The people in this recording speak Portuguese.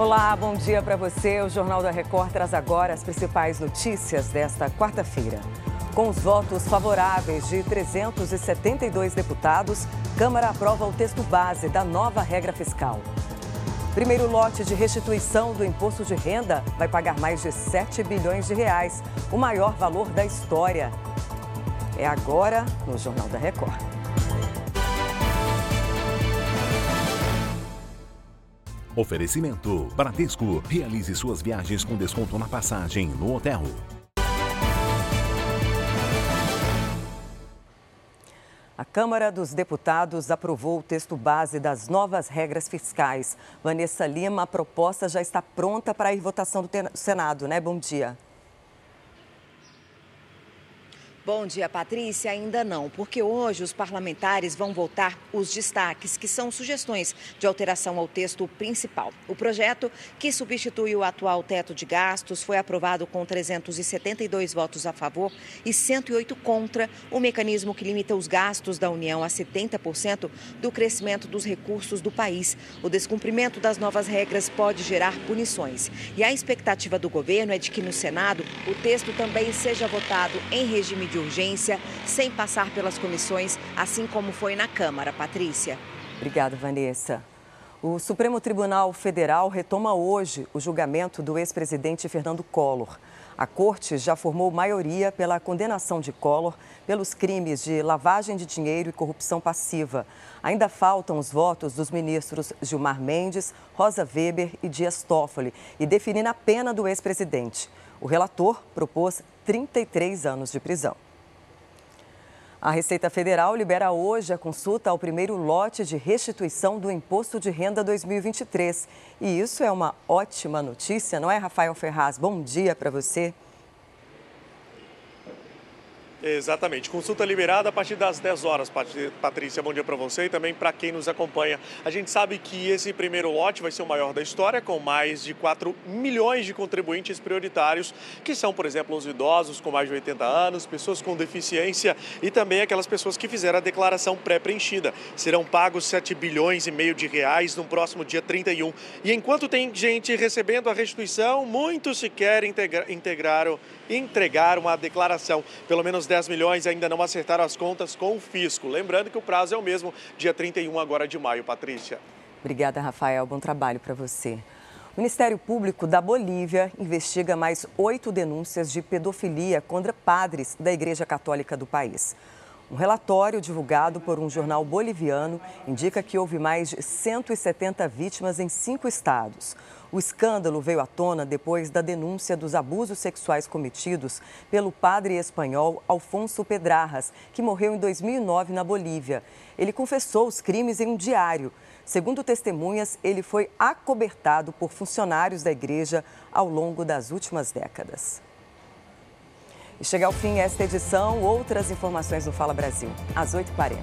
Olá, bom dia para você. O Jornal da Record traz agora as principais notícias desta quarta-feira. Com os votos favoráveis de 372 deputados, Câmara aprova o texto base da nova regra fiscal. Primeiro lote de restituição do imposto de renda vai pagar mais de 7 bilhões de reais, o maior valor da história. É agora no Jornal da Record. Oferecimento: Bradesco. Realize suas viagens com desconto na passagem no hotel. A Câmara dos Deputados aprovou o texto base das novas regras fiscais. Vanessa Lima, a proposta já está pronta para a votação do Senado, né? Bom dia. Bom dia, Patrícia. Ainda não, porque hoje os parlamentares vão votar os destaques, que são sugestões de alteração ao texto principal. O projeto, que substitui o atual teto de gastos, foi aprovado com 372 votos a favor e 108 contra o mecanismo que limita os gastos da União a 70% do crescimento dos recursos do país. O descumprimento das novas regras pode gerar punições. E a expectativa do governo é de que no Senado o texto também seja votado em regime de urgência, sem passar pelas comissões, assim como foi na Câmara. Patrícia. Obrigada, Vanessa. O Supremo Tribunal Federal retoma hoje o julgamento do ex-presidente Fernando Collor. A corte já formou maioria pela condenação de Collor pelos crimes de lavagem de dinheiro e corrupção passiva. Ainda faltam os votos dos ministros Gilmar Mendes, Rosa Weber e Dias Toffoli e definir a pena do ex-presidente. O relator propôs 33 anos de prisão. A Receita Federal libera hoje a consulta ao primeiro lote de restituição do Imposto de Renda 2023. E isso é uma ótima notícia, não é, Rafael Ferraz? Bom dia para você. Exatamente. Consulta liberada a partir das 10 horas, Patrícia. Bom dia para você e também para quem nos acompanha. A gente sabe que esse primeiro lote vai ser o maior da história, com mais de 4 milhões de contribuintes prioritários, que são, por exemplo, os idosos com mais de 80 anos, pessoas com deficiência e também aquelas pessoas que fizeram a declaração pré-preenchida. Serão pagos 7 bilhões e meio de reais no próximo dia 31. E enquanto tem gente recebendo a restituição, muitos sequer integra integraram, entregaram a declaração. Pelo menos 10 milhões ainda não acertaram as contas com o fisco. Lembrando que o prazo é o mesmo, dia 31 agora de maio. Patrícia. Obrigada, Rafael. Bom trabalho para você. O Ministério Público da Bolívia investiga mais oito denúncias de pedofilia contra padres da Igreja Católica do país. Um relatório divulgado por um jornal boliviano indica que houve mais de 170 vítimas em cinco estados. O escândalo veio à tona depois da denúncia dos abusos sexuais cometidos pelo padre espanhol Alfonso Pedrarras, que morreu em 2009 na Bolívia. Ele confessou os crimes em um diário. Segundo testemunhas, ele foi acobertado por funcionários da igreja ao longo das últimas décadas. E chega ao fim esta edição. Outras informações no Fala Brasil, às 8h40.